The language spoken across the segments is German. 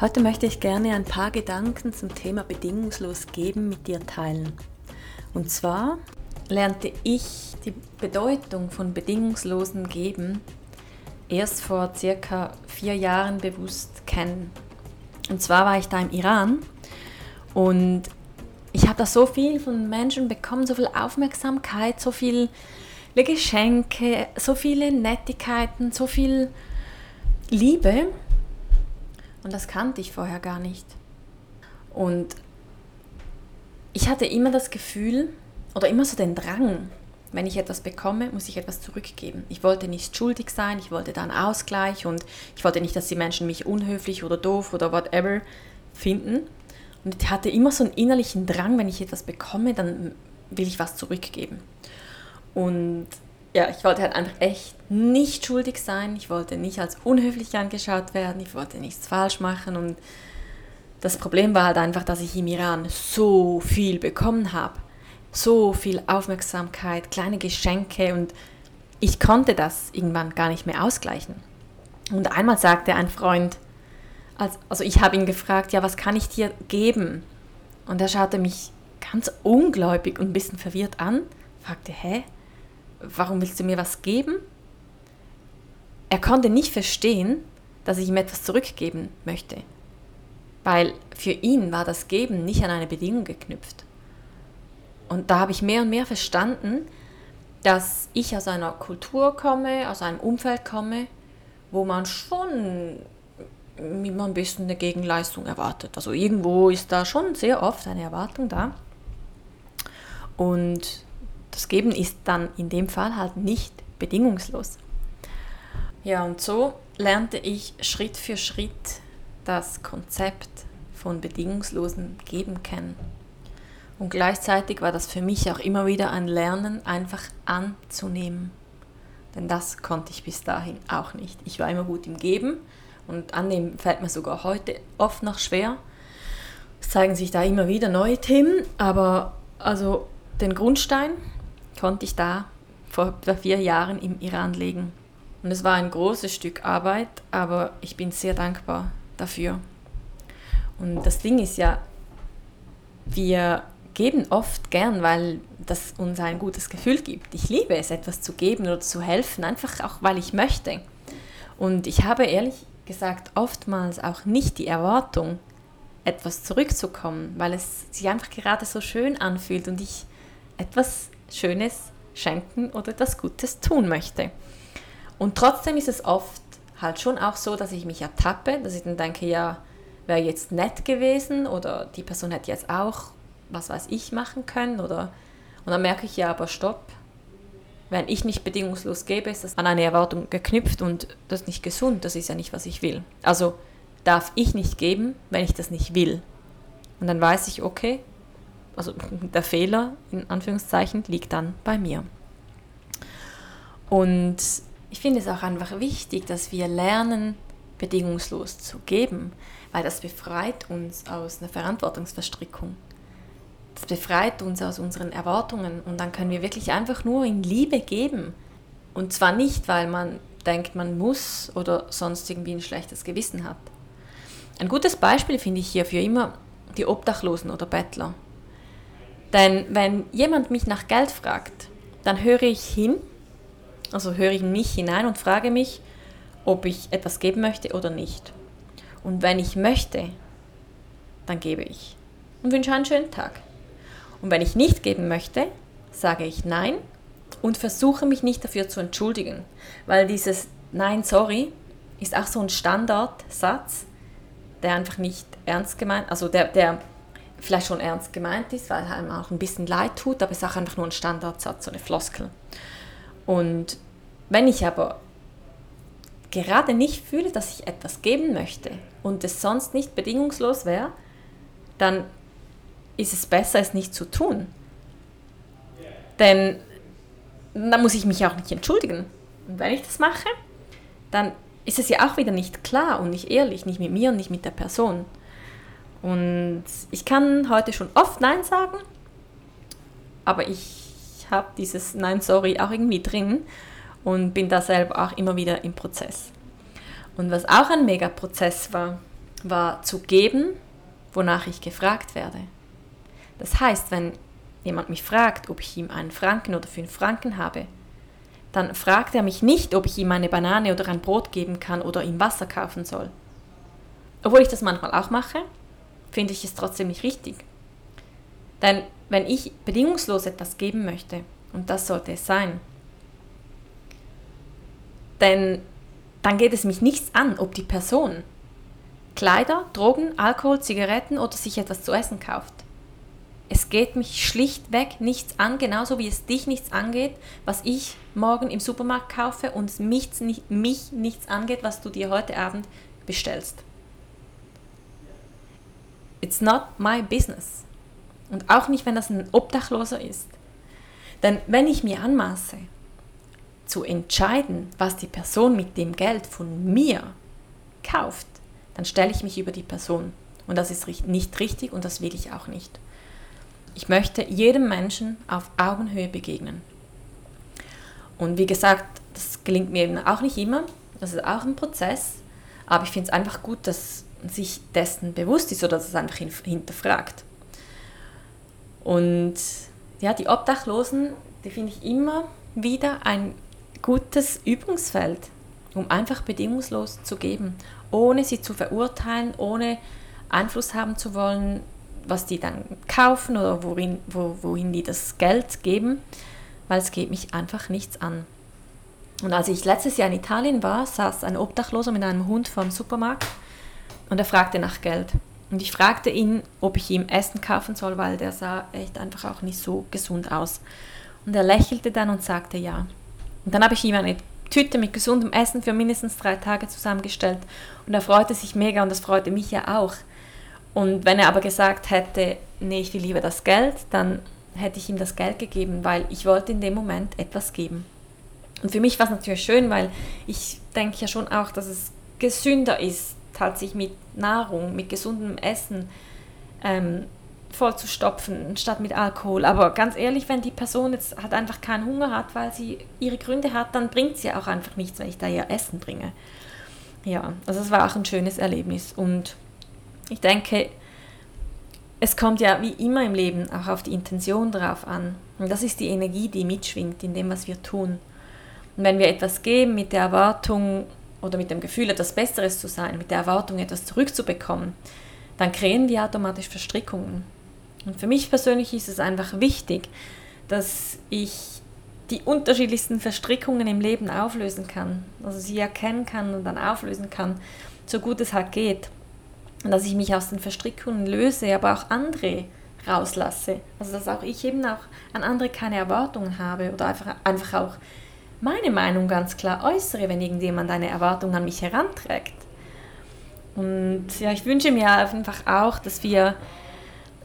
Heute möchte ich gerne ein paar Gedanken zum Thema bedingungslos geben mit dir teilen. Und zwar lernte ich die Bedeutung von bedingungslosen Geben erst vor circa vier Jahren bewusst kennen. Und zwar war ich da im Iran und ich habe da so viel von Menschen bekommen, so viel Aufmerksamkeit, so viele Geschenke, so viele Nettigkeiten, so viel Liebe. Und das kannte ich vorher gar nicht. Und ich hatte immer das Gefühl oder immer so den Drang, wenn ich etwas bekomme, muss ich etwas zurückgeben. Ich wollte nicht schuldig sein, ich wollte da einen Ausgleich und ich wollte nicht, dass die Menschen mich unhöflich oder doof oder whatever finden. Und ich hatte immer so einen innerlichen Drang, wenn ich etwas bekomme, dann will ich was zurückgeben. Und ja, ich wollte halt einfach echt nicht schuldig sein. Ich wollte nicht als unhöflich angeschaut werden. Ich wollte nichts falsch machen. Und das Problem war halt einfach, dass ich im Iran so viel bekommen habe so viel Aufmerksamkeit, kleine Geschenke und ich konnte das irgendwann gar nicht mehr ausgleichen. Und einmal sagte ein Freund, also ich habe ihn gefragt, ja, was kann ich dir geben? Und er schaute mich ganz ungläubig und ein bisschen verwirrt an, fragte, hä, warum willst du mir was geben? Er konnte nicht verstehen, dass ich ihm etwas zurückgeben möchte, weil für ihn war das Geben nicht an eine Bedingung geknüpft. Und da habe ich mehr und mehr verstanden, dass ich aus einer Kultur komme, aus einem Umfeld komme, wo man schon immer ein bisschen eine Gegenleistung erwartet. Also irgendwo ist da schon sehr oft eine Erwartung da. Und das Geben ist dann in dem Fall halt nicht bedingungslos. Ja, und so lernte ich Schritt für Schritt das Konzept von bedingungslosen Geben kennen. Und gleichzeitig war das für mich auch immer wieder ein Lernen, einfach anzunehmen. Denn das konnte ich bis dahin auch nicht. Ich war immer gut im Geben und annehmen fällt mir sogar heute oft noch schwer. Es zeigen sich da immer wieder neue Themen, aber also den Grundstein konnte ich da vor vier Jahren im Iran legen. Und es war ein großes Stück Arbeit, aber ich bin sehr dankbar dafür. Und das Ding ist ja, wir geben oft gern, weil das uns ein gutes Gefühl gibt. Ich liebe es, etwas zu geben oder zu helfen, einfach auch, weil ich möchte. Und ich habe ehrlich gesagt oftmals auch nicht die Erwartung, etwas zurückzukommen, weil es sich einfach gerade so schön anfühlt und ich etwas Schönes schenken oder etwas Gutes tun möchte. Und trotzdem ist es oft halt schon auch so, dass ich mich ertappe, dass ich dann denke, ja, wäre jetzt nett gewesen oder die Person hätte jetzt auch was weiß ich, machen können. Oder, und dann merke ich ja, aber stopp. Wenn ich nicht bedingungslos gebe, ist das an eine Erwartung geknüpft und das ist nicht gesund. Das ist ja nicht, was ich will. Also darf ich nicht geben, wenn ich das nicht will. Und dann weiß ich, okay, also der Fehler in Anführungszeichen liegt dann bei mir. Und ich finde es auch einfach wichtig, dass wir lernen, bedingungslos zu geben, weil das befreit uns aus einer Verantwortungsverstrickung. Das befreit uns aus unseren Erwartungen und dann können wir wirklich einfach nur in Liebe geben. Und zwar nicht, weil man denkt, man muss oder sonst irgendwie ein schlechtes Gewissen hat. Ein gutes Beispiel finde ich hierfür immer die Obdachlosen oder Bettler. Denn wenn jemand mich nach Geld fragt, dann höre ich hin, also höre ich mich hinein und frage mich, ob ich etwas geben möchte oder nicht. Und wenn ich möchte, dann gebe ich und wünsche einen schönen Tag. Und wenn ich nicht geben möchte, sage ich Nein und versuche mich nicht dafür zu entschuldigen, weil dieses Nein, sorry ist auch so ein Standardsatz, der einfach nicht ernst gemeint, also der, der vielleicht schon ernst gemeint ist, weil er einem auch ein bisschen leid tut, aber es ist auch einfach nur ein Standardsatz, so eine Floskel. Und wenn ich aber gerade nicht fühle, dass ich etwas geben möchte und es sonst nicht bedingungslos wäre, dann ist es besser, es nicht zu tun. Denn dann muss ich mich auch nicht entschuldigen. Und wenn ich das mache, dann ist es ja auch wieder nicht klar und nicht ehrlich, nicht mit mir und nicht mit der Person. Und ich kann heute schon oft Nein sagen, aber ich habe dieses Nein, sorry auch irgendwie drin und bin da selber auch immer wieder im Prozess. Und was auch ein Mega-Prozess war, war zu geben, wonach ich gefragt werde. Das heißt, wenn jemand mich fragt, ob ich ihm einen Franken oder fünf Franken habe, dann fragt er mich nicht, ob ich ihm eine Banane oder ein Brot geben kann oder ihm Wasser kaufen soll. Obwohl ich das manchmal auch mache, finde ich es trotzdem nicht richtig. Denn wenn ich bedingungslos etwas geben möchte, und das sollte es sein, denn dann geht es mich nichts an, ob die Person Kleider, Drogen, Alkohol, Zigaretten oder sich etwas zu essen kauft. Es geht mich schlichtweg nichts an, genauso wie es dich nichts angeht, was ich morgen im Supermarkt kaufe und mich, mich nichts angeht, was du dir heute Abend bestellst. It's not my business. Und auch nicht, wenn das ein Obdachloser ist. Denn wenn ich mir anmaße, zu entscheiden, was die Person mit dem Geld von mir kauft, dann stelle ich mich über die Person. Und das ist nicht richtig und das will ich auch nicht. Ich möchte jedem Menschen auf Augenhöhe begegnen. Und wie gesagt, das gelingt mir eben auch nicht immer. Das ist auch ein Prozess. Aber ich finde es einfach gut, dass sich dessen bewusst ist oder dass es einfach hinterfragt. Und ja, die Obdachlosen, die finde ich immer wieder ein gutes Übungsfeld, um einfach bedingungslos zu geben, ohne sie zu verurteilen, ohne Einfluss haben zu wollen, was die dann kaufen oder worin, wo, wohin die das Geld geben, weil es geht mich einfach nichts an. Und als ich letztes Jahr in Italien war, saß ein Obdachloser mit einem Hund vor dem Supermarkt und er fragte nach Geld. Und ich fragte ihn, ob ich ihm Essen kaufen soll, weil der sah echt einfach auch nicht so gesund aus. Und er lächelte dann und sagte ja. Und dann habe ich ihm eine Tüte mit gesundem Essen für mindestens drei Tage zusammengestellt. Und er freute sich mega und das freute mich ja auch. Und wenn er aber gesagt hätte, nee, ich will lieber das Geld, dann hätte ich ihm das Geld gegeben, weil ich wollte in dem Moment etwas geben. Und für mich war es natürlich schön, weil ich denke ja schon auch, dass es gesünder ist, halt sich mit Nahrung, mit gesundem Essen ähm, vollzustopfen, statt mit Alkohol. Aber ganz ehrlich, wenn die Person jetzt halt einfach keinen Hunger hat, weil sie ihre Gründe hat, dann bringt sie auch einfach nichts, wenn ich da ihr Essen bringe. Ja, also es war auch ein schönes Erlebnis. Und ich denke, es kommt ja wie immer im Leben auch auf die Intention drauf an. Und das ist die Energie, die mitschwingt in dem, was wir tun. Und wenn wir etwas geben mit der Erwartung oder mit dem Gefühl, etwas Besseres zu sein, mit der Erwartung, etwas zurückzubekommen, dann kreieren wir automatisch Verstrickungen. Und für mich persönlich ist es einfach wichtig, dass ich die unterschiedlichsten Verstrickungen im Leben auflösen kann. Also sie erkennen kann und dann auflösen kann, so gut es halt geht. Und dass ich mich aus den Verstrickungen löse, aber auch andere rauslasse. Also dass auch ich eben auch an andere keine Erwartungen habe oder einfach, einfach auch meine Meinung ganz klar äußere, wenn irgendjemand eine Erwartung an mich heranträgt. Und ja, ich wünsche mir einfach auch, dass wir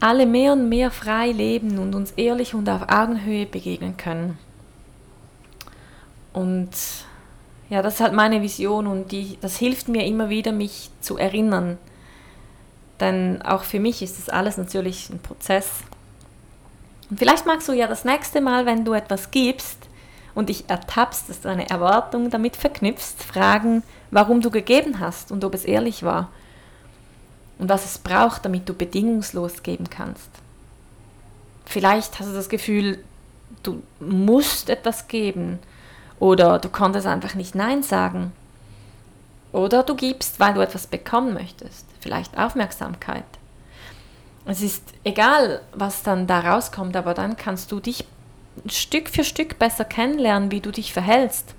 alle mehr und mehr frei leben und uns ehrlich und auf Augenhöhe begegnen können. Und ja, das ist halt meine Vision und die, das hilft mir immer wieder, mich zu erinnern. Denn auch für mich ist das alles natürlich ein Prozess. Und vielleicht magst du ja das nächste Mal, wenn du etwas gibst und dich ertappst, dass du eine Erwartung damit verknüpfst, fragen, warum du gegeben hast und ob es ehrlich war und was es braucht, damit du bedingungslos geben kannst. Vielleicht hast du das Gefühl, du musst etwas geben oder du konntest einfach nicht Nein sagen. Oder du gibst, weil du etwas bekommen möchtest, vielleicht Aufmerksamkeit. Es ist egal, was dann da rauskommt, aber dann kannst du dich Stück für Stück besser kennenlernen, wie du dich verhältst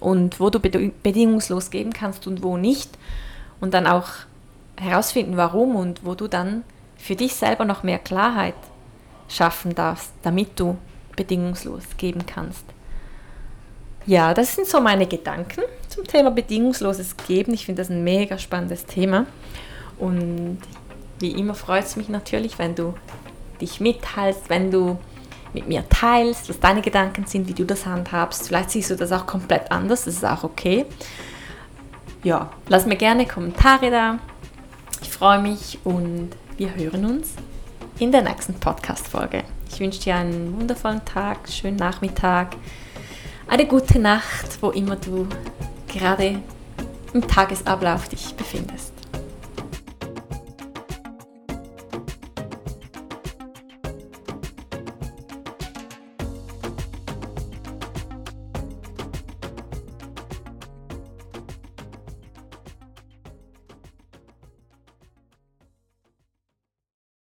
und wo du bedingungslos geben kannst und wo nicht. Und dann auch herausfinden, warum und wo du dann für dich selber noch mehr Klarheit schaffen darfst, damit du bedingungslos geben kannst. Ja, das sind so meine Gedanken zum Thema bedingungsloses Geben. Ich finde das ein mega spannendes Thema. Und wie immer freut es mich natürlich, wenn du dich mitteilst, wenn du mit mir teilst, was deine Gedanken sind, wie du das handhabst. Vielleicht siehst du das auch komplett anders, das ist auch okay. Ja, lass mir gerne Kommentare da. Ich freue mich und wir hören uns in der nächsten Podcast-Folge. Ich wünsche dir einen wundervollen Tag, schönen Nachmittag, eine gute Nacht, wo immer du gerade im Tagesablauf dich befindest.